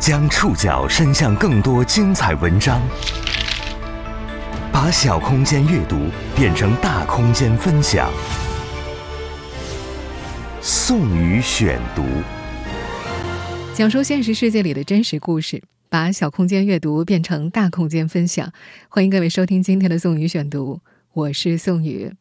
将触角伸向更多精彩文章，把小空间阅读变成大空间分享。宋宇选读，讲述现实世界里的真实故事，把小空间阅读变成大空间分享。欢迎各位收听今天的宋宇选读，我是宋宇。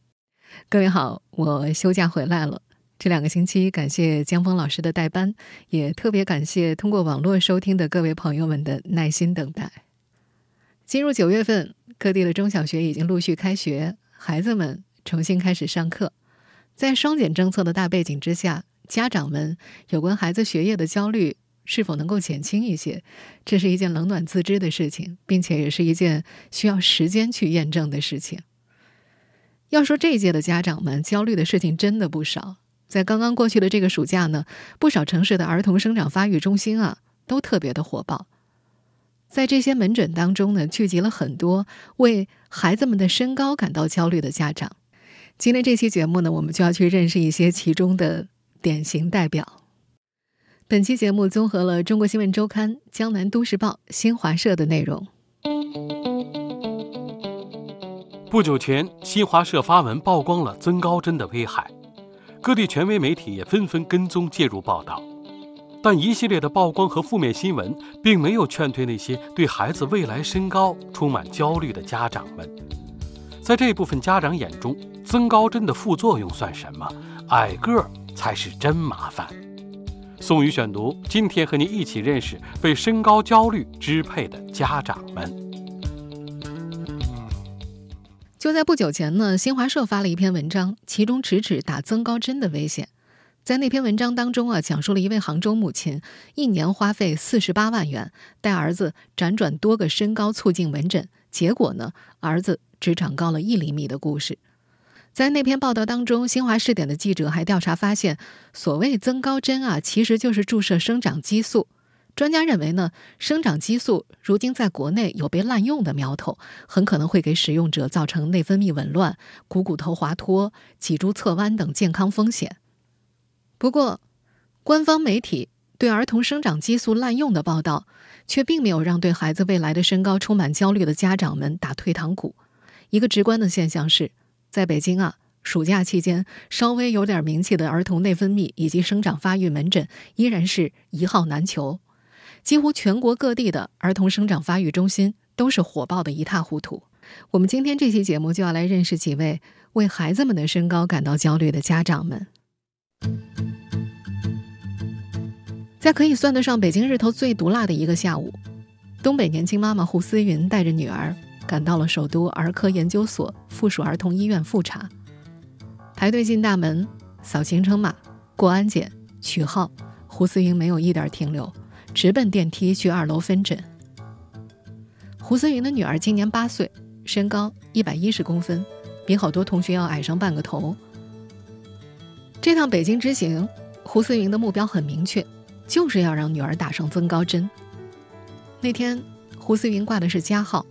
各位好，我休假回来了。这两个星期，感谢江峰老师的代班，也特别感谢通过网络收听的各位朋友们的耐心等待。进入九月份，各地的中小学已经陆续开学，孩子们重新开始上课。在双减政策的大背景之下，家长们有关孩子学业的焦虑是否能够减轻一些，这是一件冷暖自知的事情，并且也是一件需要时间去验证的事情。要说这一届的家长们焦虑的事情真的不少。在刚刚过去的这个暑假呢，不少城市的儿童生长发育中心啊，都特别的火爆。在这些门诊当中呢，聚集了很多为孩子们的身高感到焦虑的家长。今天这期节目呢，我们就要去认识一些其中的典型代表。本期节目综合了《中国新闻周刊》、《江南都市报》、新华社的内容。不久前，新华社发文曝光了增高针的危害。各地权威媒体也纷纷跟踪介入报道，但一系列的曝光和负面新闻并没有劝退那些对孩子未来身高充满焦虑的家长们。在这部分家长眼中，增高针的副作用算什么？矮个儿才是真麻烦。宋宇选读，今天和您一起认识被身高焦虑支配的家长们。就在不久前呢，新华社发了一篇文章，其中直指打增高针的危险。在那篇文章当中啊，讲述了一位杭州母亲一年花费四十八万元带儿子辗转多个身高促进门诊，结果呢，儿子只长高了一厘米的故事。在那篇报道当中，新华视点的记者还调查发现，所谓增高针啊，其实就是注射生长激素。专家认为呢，生长激素如今在国内有被滥用的苗头，很可能会给使用者造成内分泌紊乱、股骨头滑脱、脊柱侧弯等健康风险。不过，官方媒体对儿童生长激素滥用的报道，却并没有让对孩子未来的身高充满焦虑的家长们打退堂鼓。一个直观的现象是，在北京啊，暑假期间稍微有点名气的儿童内分泌以及生长发育门诊依然是一号难求。几乎全国各地的儿童生长发育中心都是火爆的一塌糊涂。我们今天这期节目就要来认识几位为孩子们的身高感到焦虑的家长们。在可以算得上北京日头最毒辣的一个下午，东北年轻妈妈胡思云带着女儿赶到了首都儿科研究所附属儿童医院复查。排队进大门、扫行程码、过安检、取号，胡思云没有一点停留。直奔电梯去二楼分诊。胡思云的女儿今年八岁，身高一百一十公分，比好多同学要矮上半个头。这趟北京之行，胡思云的目标很明确，就是要让女儿打上增高针。那天，胡思云挂的是加号，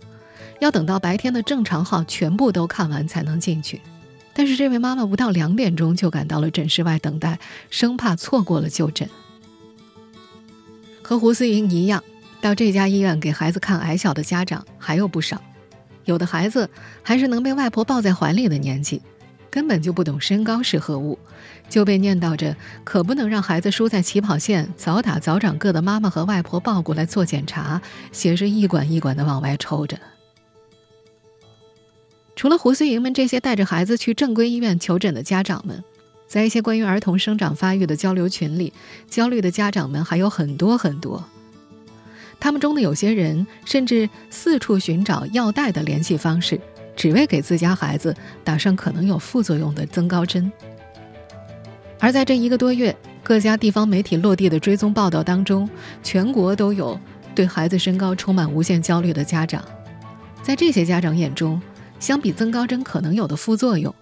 要等到白天的正常号全部都看完才能进去。但是这位妈妈不到两点钟就赶到了诊室外等待，生怕错过了就诊。和胡思莹一样，到这家医院给孩子看矮小的家长还有不少。有的孩子还是能被外婆抱在怀里的年纪，根本就不懂身高是何物，就被念叨着可不能让孩子输在起跑线，早打早长个的妈妈和外婆抱过来做检查，血是一管一管的往外抽着。除了胡思莹们这些带着孩子去正规医院求诊的家长们。在一些关于儿童生长发育的交流群里，焦虑的家长们还有很多很多。他们中的有些人甚至四处寻找药代的联系方式，只为给自家孩子打上可能有副作用的增高针。而在这一个多月，各家地方媒体落地的追踪报道当中，全国都有对孩子身高充满无限焦虑的家长。在这些家长眼中，相比增高针可能有的副作用，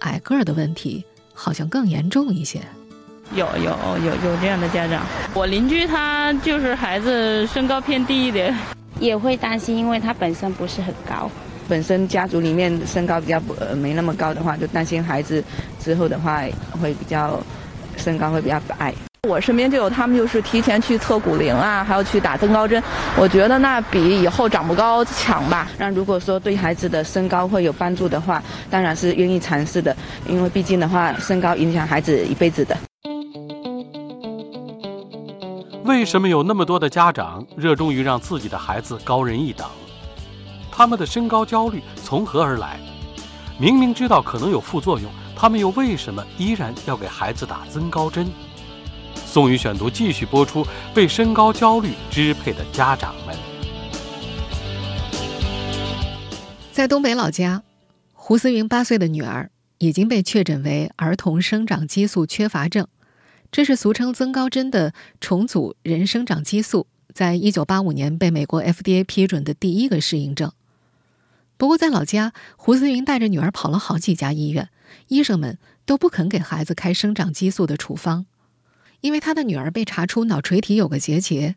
矮个儿的问题。好像更严重一些，有有有有这样的家长，我邻居他就是孩子身高偏低一点，也会担心，因为他本身不是很高，本身家族里面身高比较不呃没那么高的话，就担心孩子之后的话会比较身高会比较矮。我身边就有他们，就是提前去测骨龄啊，还要去打增高针。我觉得那比以后长不高强吧。那如果说对孩子的身高会有帮助的话，当然是愿意尝试的，因为毕竟的话，身高影响孩子一辈子的。为什么有那么多的家长热衷于让自己的孩子高人一等？他们的身高焦虑从何而来？明明知道可能有副作用，他们又为什么依然要给孩子打增高针？宋宇选读继续播出。被身高焦虑支配的家长们，在东北老家，胡思云八岁的女儿已经被确诊为儿童生长激素缺乏症，这是俗称增高针的重组人生长激素，在一九八五年被美国 FDA 批准的第一个适应症。不过，在老家，胡思云带着女儿跑了好几家医院，医生们都不肯给孩子开生长激素的处方。因为他的女儿被查出脑垂体有个结节，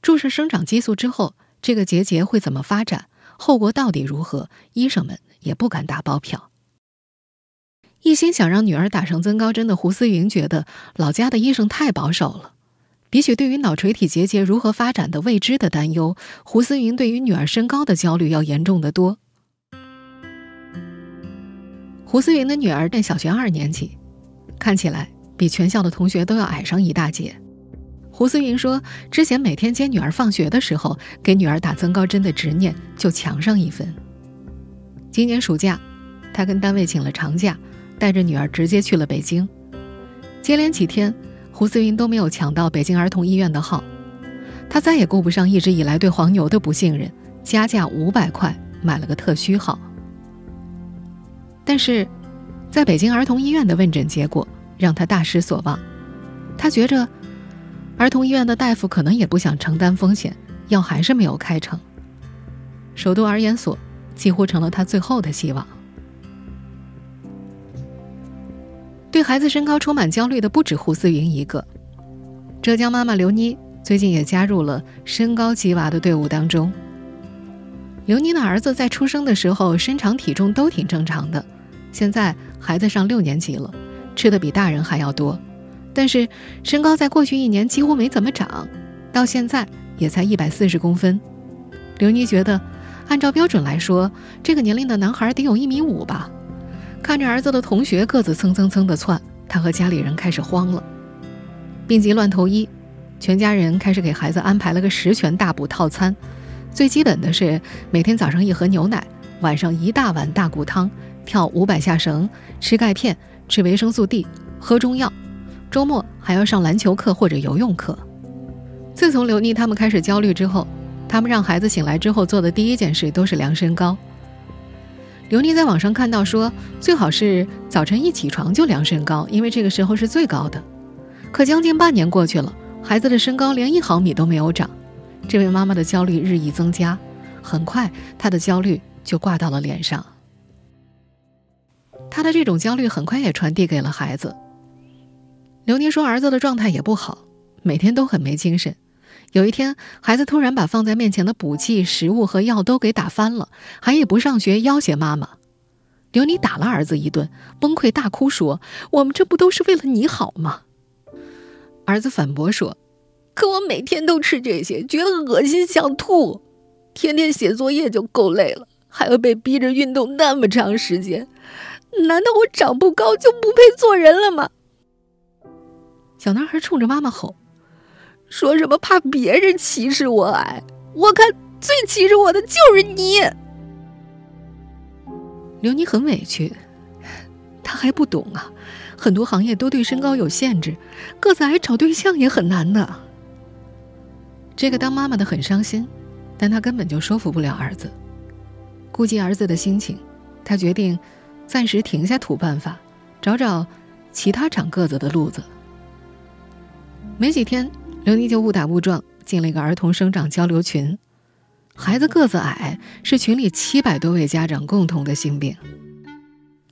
注射生长激素之后，这个结节会怎么发展，后果到底如何，医生们也不敢打包票。一心想让女儿打上增高针的胡思云觉得老家的医生太保守了，比起对于脑垂体结节如何发展的未知的担忧，胡思云对于女儿身高的焦虑要严重的多。胡思云的女儿念小学二年级，看起来。比全校的同学都要矮上一大截。胡思云说：“之前每天接女儿放学的时候，给女儿打增高针的执念就强上一分。今年暑假，他跟单位请了长假，带着女儿直接去了北京。接连几天，胡思云都没有抢到北京儿童医院的号。他再也顾不上一直以来对黄牛的不信任，加价五百块买了个特需号。但是，在北京儿童医院的问诊结果。”让他大失所望，他觉着儿童医院的大夫可能也不想承担风险，药还是没有开成。首都儿研所几乎成了他最后的希望。对孩子身高充满焦虑的不止胡思云一个，浙江妈妈刘妮最近也加入了身高鸡娃的队伍当中。刘妮的儿子在出生的时候身长体重都挺正常的，现在孩子上六年级了。吃的比大人还要多，但是身高在过去一年几乎没怎么长，到现在也才一百四十公分。刘妮觉得，按照标准来说，这个年龄的男孩得有一米五吧。看着儿子的同学个子蹭蹭蹭的窜，他和家里人开始慌了，病急乱投医，全家人开始给孩子安排了个十全大补套餐。最基本的是每天早上一盒牛奶，晚上一大碗大骨汤，跳五百下绳，吃钙片。吃维生素 D，喝中药，周末还要上篮球课或者游泳课。自从刘妮他们开始焦虑之后，他们让孩子醒来之后做的第一件事都是量身高。刘妮在网上看到说，最好是早晨一起床就量身高，因为这个时候是最高的。可将近半年过去了，孩子的身高连一毫米都没有长，这位妈妈的焦虑日益增加，很快她的焦虑就挂到了脸上。他的这种焦虑很快也传递给了孩子。刘妮说，儿子的状态也不好，每天都很没精神。有一天，孩子突然把放在面前的补剂、食物和药都给打翻了，还也不上学，要挟妈妈。刘妮打了儿子一顿，崩溃大哭说：“我们这不都是为了你好吗？”儿子反驳说：“可我每天都吃这些，觉得恶心想吐。天天写作业就够累了，还要被逼着运动那么长时间。”难道我长不高就不配做人了吗？小男孩冲着妈妈吼：“说什么怕别人歧视我矮？我看最歧视我的就是你。”刘妮很委屈，他还不懂啊，很多行业都对身高有限制，个子矮找对象也很难的。这个当妈妈的很伤心，但她根本就说服不了儿子。顾及儿子的心情，他决定。暂时停下土办法，找找其他长个子的路子。没几天，刘妮就误打误撞进了一个儿童生长交流群。孩子个子矮是群里七百多位家长共同的心病。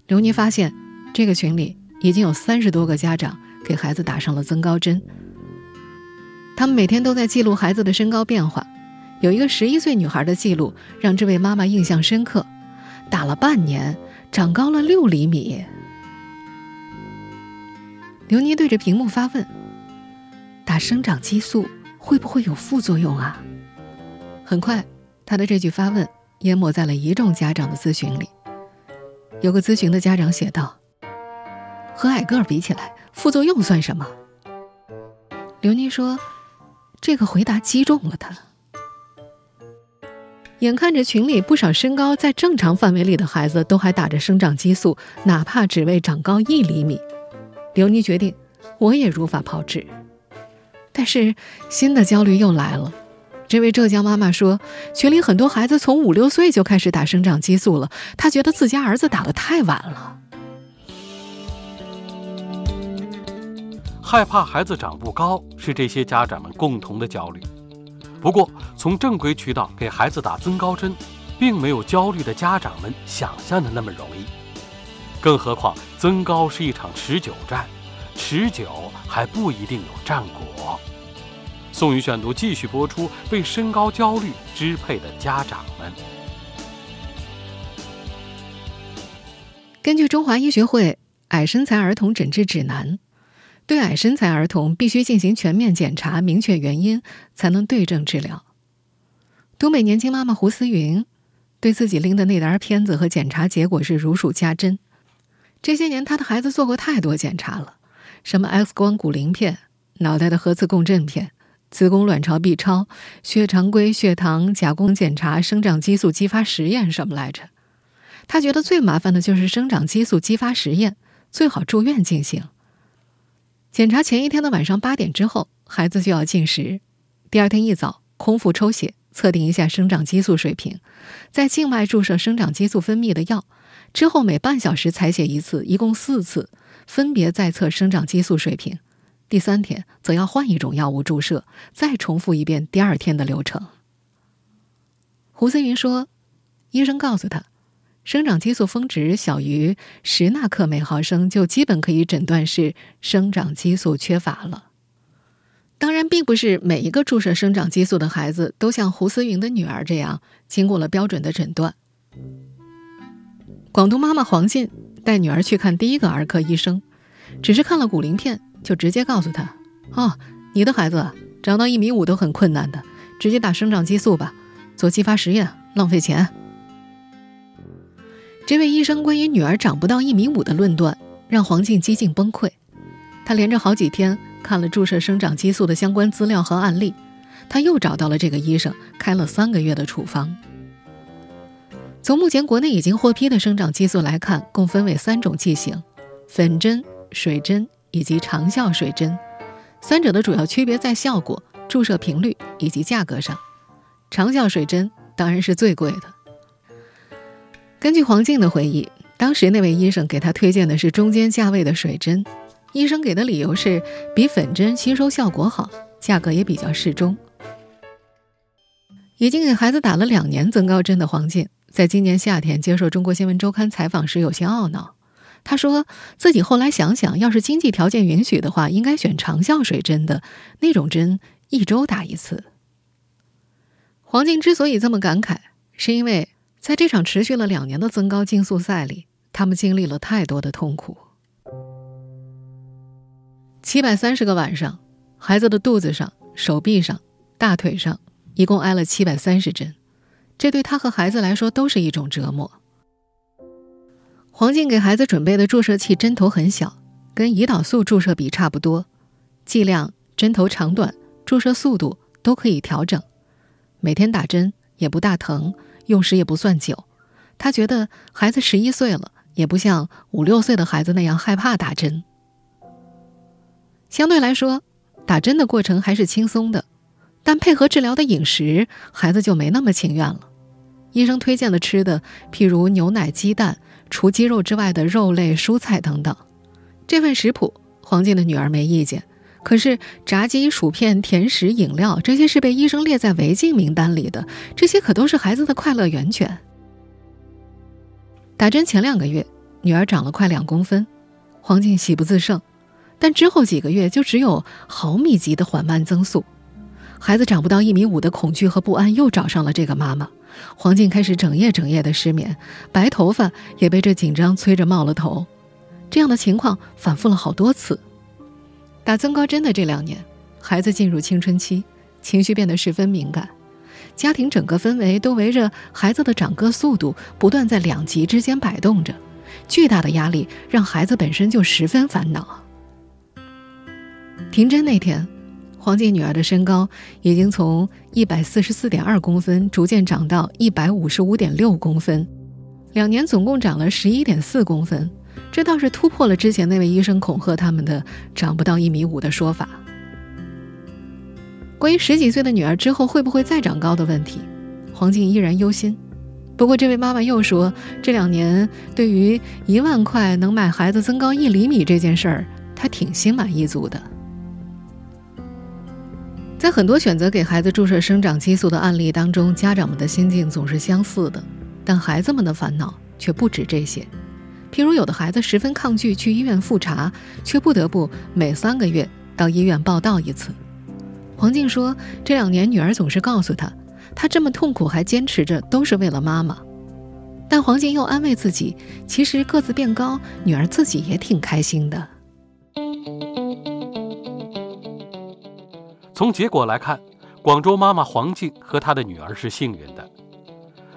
刘妮发现，这个群里已经有三十多个家长给孩子打上了增高针。他们每天都在记录孩子的身高变化。有一个十一岁女孩的记录让这位妈妈印象深刻，打了半年。长高了六厘米。刘妮对着屏幕发问：“打生长激素会不会有副作用啊？”很快，他的这句发问淹没在了一众家长的咨询里。有个咨询的家长写道：“和矮个儿比起来，副作用算什么？”刘妮说：“这个回答击中了他。”眼看着群里不少身高在正常范围里的孩子都还打着生长激素，哪怕只为长高一厘米，刘妮决定，我也如法炮制。但是新的焦虑又来了。这位浙江妈妈说，群里很多孩子从五六岁就开始打生长激素了，她觉得自家儿子打得太晚了。害怕孩子长不高是这些家长们共同的焦虑。不过，从正规渠道给孩子打增高针，并没有焦虑的家长们想象的那么容易。更何况，增高是一场持久战，持久还不一定有战果。宋宇选读继续播出：被身高焦虑支配的家长们。根据中华医学会矮身材儿童诊治指南。对矮身材儿童必须进行全面检查，明确原因，才能对症治疗。东北年轻妈妈胡思云对自己拎的那沓片子和检查结果是如数家珍。这些年，她的孩子做过太多检查了，什么 X 光骨龄片、脑袋的核磁共振片、子宫卵巢 B 超、血常规、血糖、甲功检查、生长激素激发实验，什么来着？她觉得最麻烦的就是生长激素激发实验，最好住院进行。检查前一天的晚上八点之后，孩子就要进食。第二天一早，空腹抽血测定一下生长激素水平，在静脉注射生长激素分泌的药，之后每半小时采血一次，一共四次，分别再测生长激素水平。第三天则要换一种药物注射，再重复一遍第二天的流程。胡思云说：“医生告诉他。”生长激素峰值小于十纳克每毫升，就基本可以诊断是生长激素缺乏了。当然，并不是每一个注射生长激素的孩子都像胡思云的女儿这样经过了标准的诊断。广东妈妈黄静带女儿去看第一个儿科医生，只是看了骨龄片，就直接告诉她：“哦，你的孩子长到一米五都很困难的，直接打生长激素吧，做激发实验浪费钱。”这位医生关于女儿长不到一米五的论断，让黄静几近崩溃。她连着好几天看了注射生长激素的相关资料和案例，她又找到了这个医生，开了三个月的处方。从目前国内已经获批的生长激素来看，共分为三种剂型：粉针、水针以及长效水针。三者的主要区别在效果、注射频率以及价格上。长效水针当然是最贵的。根据黄静的回忆，当时那位医生给他推荐的是中间价位的水针，医生给的理由是比粉针吸收效果好，价格也比较适中。已经给孩子打了两年增高针的黄静，在今年夏天接受《中国新闻周刊》采访时有些懊恼，他说自己后来想想，要是经济条件允许的话，应该选长效水针的那种针，一周打一次。黄静之所以这么感慨，是因为。在这场持续了两年的增高竞速赛里，他们经历了太多的痛苦。七百三十个晚上，孩子的肚子上、手臂上、大腿上，一共挨了七百三十针，这对他和孩子来说都是一种折磨。黄静给孩子准备的注射器针头很小，跟胰岛素注射比差不多，剂量、针头长短、注射速度都可以调整，每天打针也不大疼。用时也不算久，他觉得孩子十一岁了，也不像五六岁的孩子那样害怕打针。相对来说，打针的过程还是轻松的，但配合治疗的饮食，孩子就没那么情愿了。医生推荐的吃的，譬如牛奶、鸡蛋，除鸡肉之外的肉类、蔬菜等等。这份食谱，黄静的女儿没意见。可是，炸鸡、薯片、甜食、饮料，这些是被医生列在违禁名单里的。这些可都是孩子的快乐源泉。打针前两个月，女儿长了快两公分，黄静喜不自胜。但之后几个月，就只有毫米级的缓慢增速。孩子长不到一米五的恐惧和不安又找上了这个妈妈。黄静开始整夜整夜的失眠，白头发也被这紧张催着冒了头。这样的情况反复了好多次。打增高针的这两年，孩子进入青春期，情绪变得十分敏感，家庭整个氛围都围着孩子的长个速度不断在两极之间摆动着，巨大的压力让孩子本身就十分烦恼。停针那天，黄静女儿的身高已经从一百四十四点二公分逐渐长到一百五十五点六公分，两年总共长了十一点四公分。这倒是突破了之前那位医生恐吓他们的长不到一米五的说法。关于十几岁的女儿之后会不会再长高的问题，黄静依然忧心。不过，这位妈妈又说，这两年对于一万块能买孩子增高一厘米这件事儿，她挺心满意足的。在很多选择给孩子注射生长激素的案例当中，家长们的心境总是相似的，但孩子们的烦恼却不止这些。譬如，有的孩子十分抗拒去医院复查，却不得不每三个月到医院报到一次。黄静说，这两年女儿总是告诉他，他这么痛苦还坚持着，都是为了妈妈。但黄静又安慰自己，其实个子变高，女儿自己也挺开心的。从结果来看，广州妈妈黄静和她的女儿是幸运的。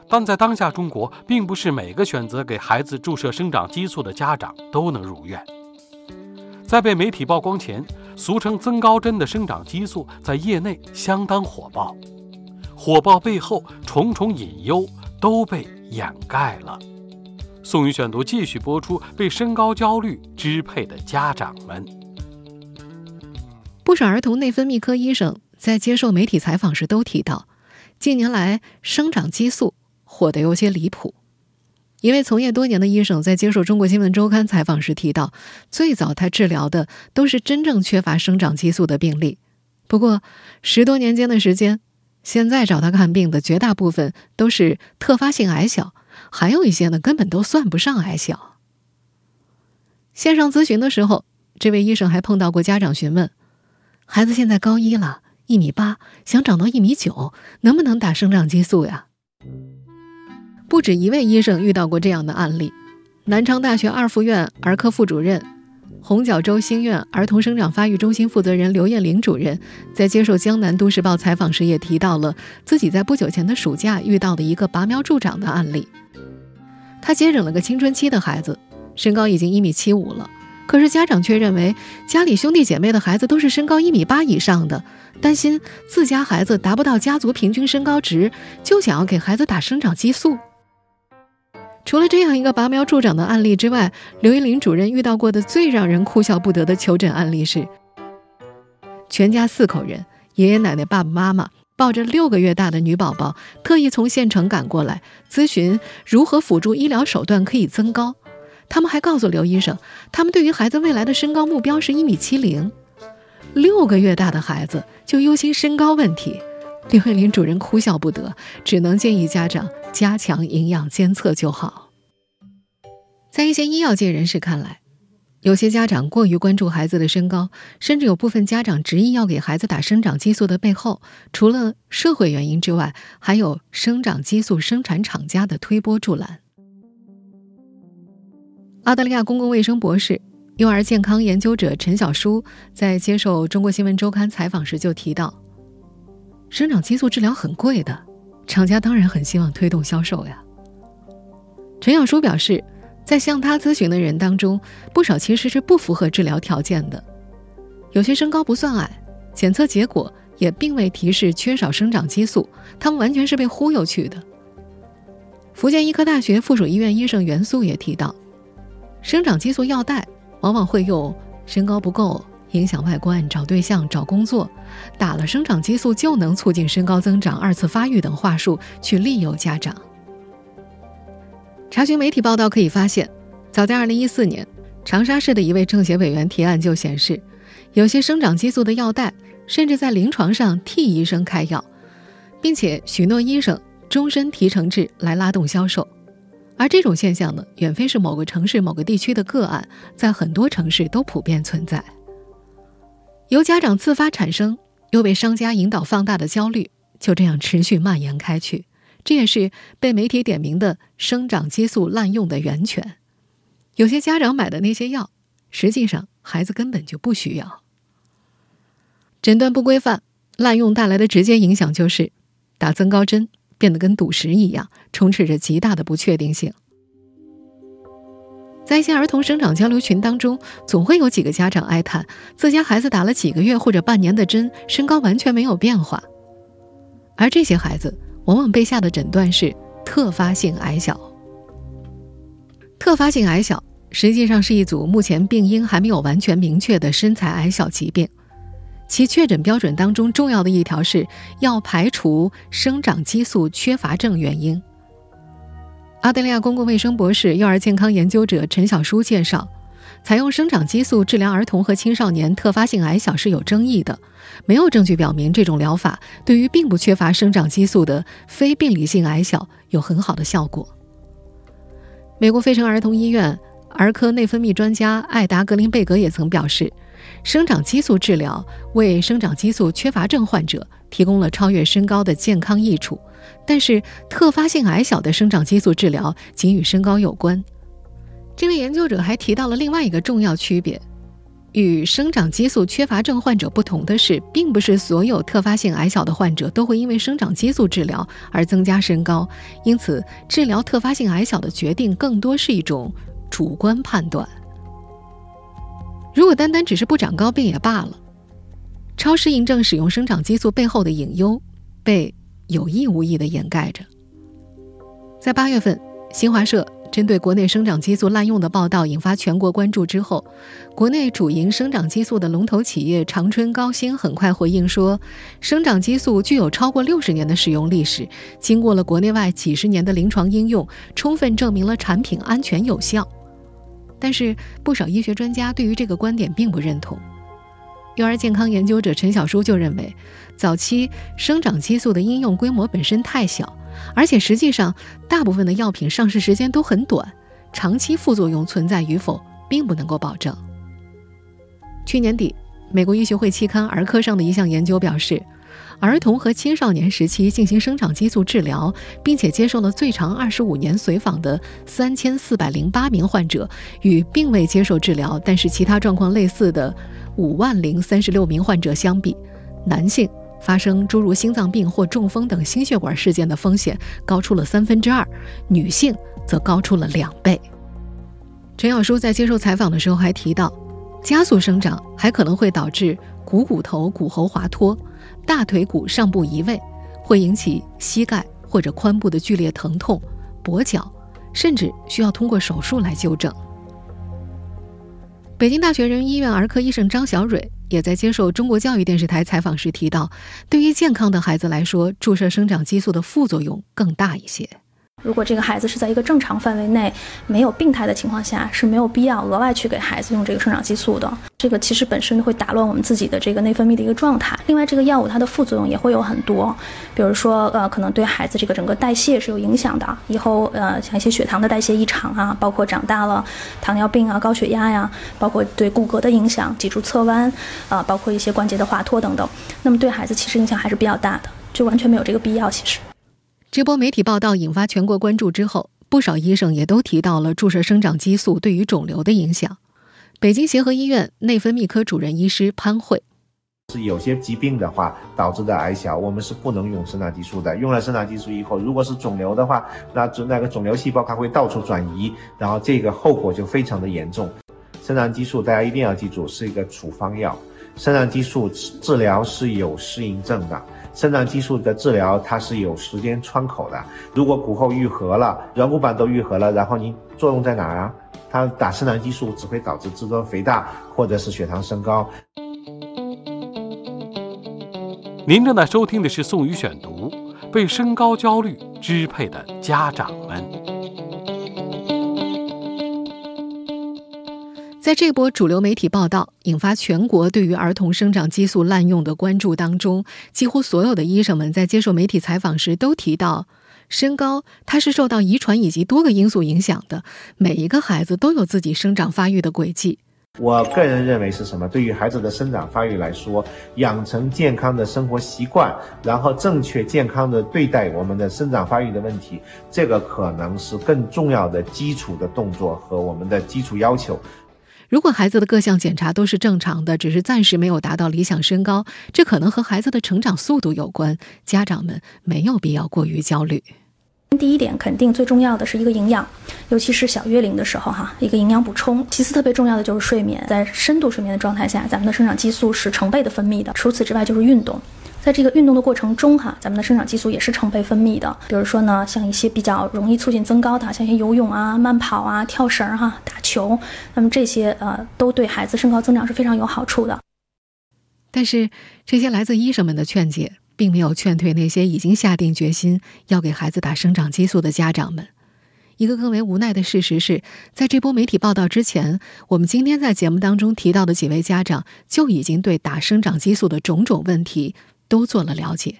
但在当下中国，并不是每个选择给孩子注射生长激素的家长都能如愿。在被媒体曝光前，俗称“增高针”的生长激素在业内相当火爆，火爆背后重重隐忧都被掩盖了。宋宇选读继续播出：被身高焦虑支配的家长们。不少儿童内分泌科医生在接受媒体采访时都提到，近年来生长激素。火得有些离谱。一位从业多年的医生在接受《中国新闻周刊》采访时提到，最早他治疗的都是真正缺乏生长激素的病例。不过，十多年间的时间，现在找他看病的绝大部分都是特发性矮小，还有一些呢根本都算不上矮小。线上咨询的时候，这位医生还碰到过家长询问：孩子现在高一了，一米八，想长到一米九，能不能打生长激素呀？不止一位医生遇到过这样的案例。南昌大学二附院儿科副主任、红角洲新院儿童生长发育中心负责人刘艳玲主任，在接受《江南都市报》采访时也提到了自己在不久前的暑假遇到的一个拔苗助长的案例。他接诊了个青春期的孩子，身高已经一米七五了，可是家长却认为家里兄弟姐妹的孩子都是身高一米八以上的，担心自家孩子达不到家族平均身高值，就想要给孩子打生长激素。除了这样一个拔苗助长的案例之外，刘一林主任遇到过的最让人哭笑不得的求诊案例是：全家四口人，爷爷奶奶、爸爸妈妈抱着六个月大的女宝宝，特意从县城赶过来咨询如何辅助医疗手段可以增高。他们还告诉刘医生，他们对于孩子未来的身高目标是一米七零。六个月大的孩子就忧心身高问题。李慧林主任哭笑不得，只能建议家长加强营养监测就好。在一些医药界人士看来，有些家长过于关注孩子的身高，甚至有部分家长执意要给孩子打生长激素的背后，除了社会原因之外，还有生长激素生产厂家的推波助澜。澳大利亚公共卫生博士、幼儿健康研究者陈小舒在接受《中国新闻周刊》采访时就提到。生长激素治疗很贵的，厂家当然很希望推动销售呀。陈小舒表示，在向他咨询的人当中，不少其实是不符合治疗条件的，有些身高不算矮，检测结果也并未提示缺少生长激素，他们完全是被忽悠去的。福建医科大学附属医院医生袁素也提到，生长激素药袋往往会用身高不够。影响外观、找对象、找工作，打了生长激素就能促进身高增长、二次发育等话术去利诱家长。查询媒体报道可以发现，早在2014年，长沙市的一位政协委员提案就显示，有些生长激素的药袋甚至在临床上替医生开药，并且许诺医生终身提成制来拉动销售。而这种现象呢，远非是某个城市、某个地区的个案，在很多城市都普遍存在。由家长自发产生，又被商家引导放大的焦虑，就这样持续蔓延开去。这也是被媒体点名的生长激素滥用的源泉。有些家长买的那些药，实际上孩子根本就不需要。诊断不规范、滥用带来的直接影响就是，打增高针变得跟赌石一样，充斥着极大的不确定性。在一些儿童生长交流群当中，总会有几个家长哀叹，自家孩子打了几个月或者半年的针，身高完全没有变化。而这些孩子往往被下的诊断是特发性矮小。特发性矮小实际上是一组目前病因还没有完全明确的身材矮小疾病，其确诊标准当中重要的一条是要排除生长激素缺乏症原因。澳大利亚公共卫生博士、幼儿健康研究者陈小舒介绍，采用生长激素治疗儿童和青少年特发性矮小是有争议的，没有证据表明这种疗法对于并不缺乏生长激素的非病理性矮小有很好的效果。美国费城儿童医院儿科内分泌专家艾达·格林贝格也曾表示，生长激素治疗为生长激素缺乏症患者提供了超越身高的健康益处。但是，特发性矮小的生长激素治疗仅与身高有关。这位研究者还提到了另外一个重要区别：与生长激素缺乏症患者不同的是，并不是所有特发性矮小的患者都会因为生长激素治疗而增加身高。因此，治疗特发性矮小的决定更多是一种主观判断。如果单单只是不长高，病也罢了。超适应症使用生长激素背后的隐忧被。有意无意地掩盖着。在八月份，新华社针对国内生长激素滥用的报道引发全国关注之后，国内主营生长激素的龙头企业长春高新很快回应说，生长激素具有超过六十年的使用历史，经过了国内外几十年的临床应用，充分证明了产品安全有效。但是，不少医学专家对于这个观点并不认同。幼儿健康研究者陈小舒就认为，早期生长激素的应用规模本身太小，而且实际上大部分的药品上市时间都很短，长期副作用存在与否并不能够保证。去年底，美国医学会期刊《儿科》上的一项研究表示，儿童和青少年时期进行生长激素治疗，并且接受了最长二十五年随访的三千四百零八名患者，与并未接受治疗但是其他状况类似的。五万零三十六名患者相比，男性发生诸如心脏病或中风等心血管事件的风险高出了三分之二，女性则高出了两倍。陈小书在接受采访的时候还提到，加速生长还可能会导致股骨头骨骺滑脱、大腿骨上部移位，会引起膝盖或者髋部的剧烈疼痛、跛脚，甚至需要通过手术来纠正。北京大学人民医院儿科医生张小蕊也在接受中国教育电视台采访时提到，对于健康的孩子来说，注射生长激素的副作用更大一些。如果这个孩子是在一个正常范围内，没有病态的情况下，是没有必要额外去给孩子用这个生长激素的。这个其实本身会打乱我们自己的这个内分泌的一个状态。另外，这个药物它的副作用也会有很多，比如说呃，可能对孩子这个整个代谢是有影响的。以后呃，像一些血糖的代谢异常啊，包括长大了糖尿病啊、高血压呀，包括对骨骼的影响、脊柱侧弯啊，包括一些关节的滑脱等等。那么对孩子其实影响还是比较大的，就完全没有这个必要。其实。这波媒体报道引发全国关注之后，不少医生也都提到了注射生长激素对于肿瘤的影响。北京协和医院内分泌科主任医师潘慧是有些疾病的话导致的矮小，我们是不能用生长激素的。用了生长激素以后，如果是肿瘤的话，那那个肿瘤细胞它会到处转移，然后这个后果就非常的严重。生长激素大家一定要记住是一个处方药，生长激素治疗是有适应症的。生长激素的治疗它是有时间窗口的，如果骨后愈合了，软骨板都愈合了，然后您作用在哪儿啊？它打生长激素只会导致肢端肥大或者是血糖升高。您正在收听的是《宋宇选读》，被身高焦虑支配的家长们。在这波主流媒体报道引发全国对于儿童生长激素滥用的关注当中，几乎所有的医生们在接受媒体采访时都提到，身高它是受到遗传以及多个因素影响的，每一个孩子都有自己生长发育的轨迹。我个人认为是什么？对于孩子的生长发育来说，养成健康的生活习惯，然后正确健康的对待我们的生长发育的问题，这个可能是更重要的基础的动作和我们的基础要求。如果孩子的各项检查都是正常的，只是暂时没有达到理想身高，这可能和孩子的成长速度有关。家长们没有必要过于焦虑。第一点，肯定最重要的是一个营养，尤其是小月龄的时候哈，一个营养补充。其次，特别重要的就是睡眠，在深度睡眠的状态下，咱们的生长激素是成倍的分泌的。除此之外，就是运动。在这个运动的过程中，哈，咱们的生长激素也是成倍分泌的。比如说呢，像一些比较容易促进增高的，像一些游泳啊、慢跑啊、跳绳儿哈、打球，那么这些呃，都对孩子身高增长是非常有好处的。但是，这些来自医生们的劝解，并没有劝退那些已经下定决心要给孩子打生长激素的家长们。一个更为无奈的事实是，在这波媒体报道之前，我们今天在节目当中提到的几位家长就已经对打生长激素的种种问题。都做了了解。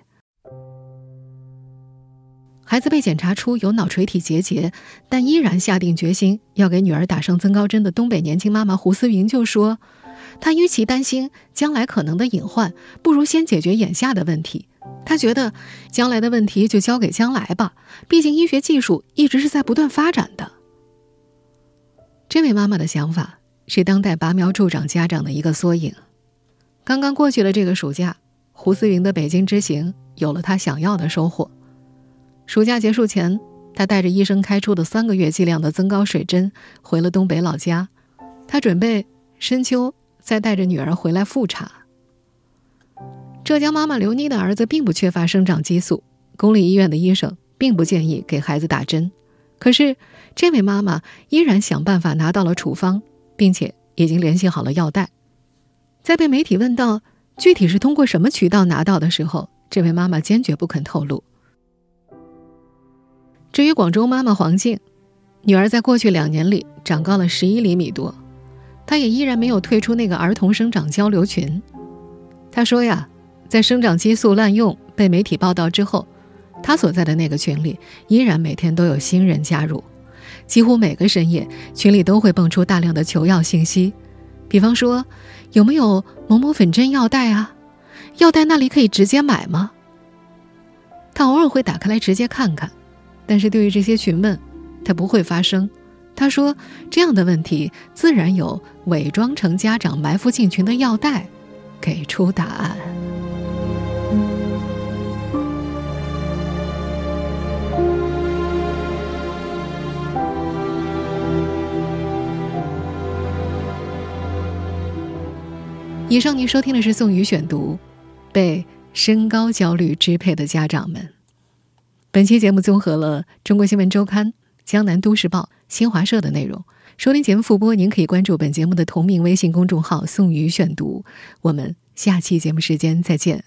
孩子被检查出有脑垂体结节，但依然下定决心要给女儿打上增高针的东北年轻妈妈胡思云就说：“她与其担心将来可能的隐患，不如先解决眼下的问题。她觉得将来的问题就交给将来吧，毕竟医学技术一直是在不断发展的。”这位妈妈的想法是当代拔苗助长家长的一个缩影。刚刚过去的这个暑假。胡思云的北京之行有了他想要的收获。暑假结束前，他带着医生开出的三个月剂量的增高水针回了东北老家。他准备深秋再带着女儿回来复查。浙江妈妈刘妮的儿子并不缺乏生长激素，公立医院的医生并不建议给孩子打针。可是，这位妈妈依然想办法拿到了处方，并且已经联系好了药代。在被媒体问到。具体是通过什么渠道拿到的时候，这位妈妈坚决不肯透露。至于广州妈妈黄静，女儿在过去两年里长高了十一厘米多，她也依然没有退出那个儿童生长交流群。她说呀，在生长激素滥用被媒体报道之后，她所在的那个群里依然每天都有新人加入，几乎每个深夜群里都会蹦出大量的求药信息，比方说。有没有某某粉针药袋啊？药袋那里可以直接买吗？他偶尔会打开来直接看看，但是对于这些询问，他不会发声。他说：“这样的问题自然有伪装成家长埋伏进群的药袋，给出答案。”以上您收听的是宋宇选读，被身高焦虑支配的家长们。本期节目综合了中国新闻周刊、江南都市报、新华社的内容。收听节目复播，您可以关注本节目的同名微信公众号“宋宇选读”。我们下期节目时间再见。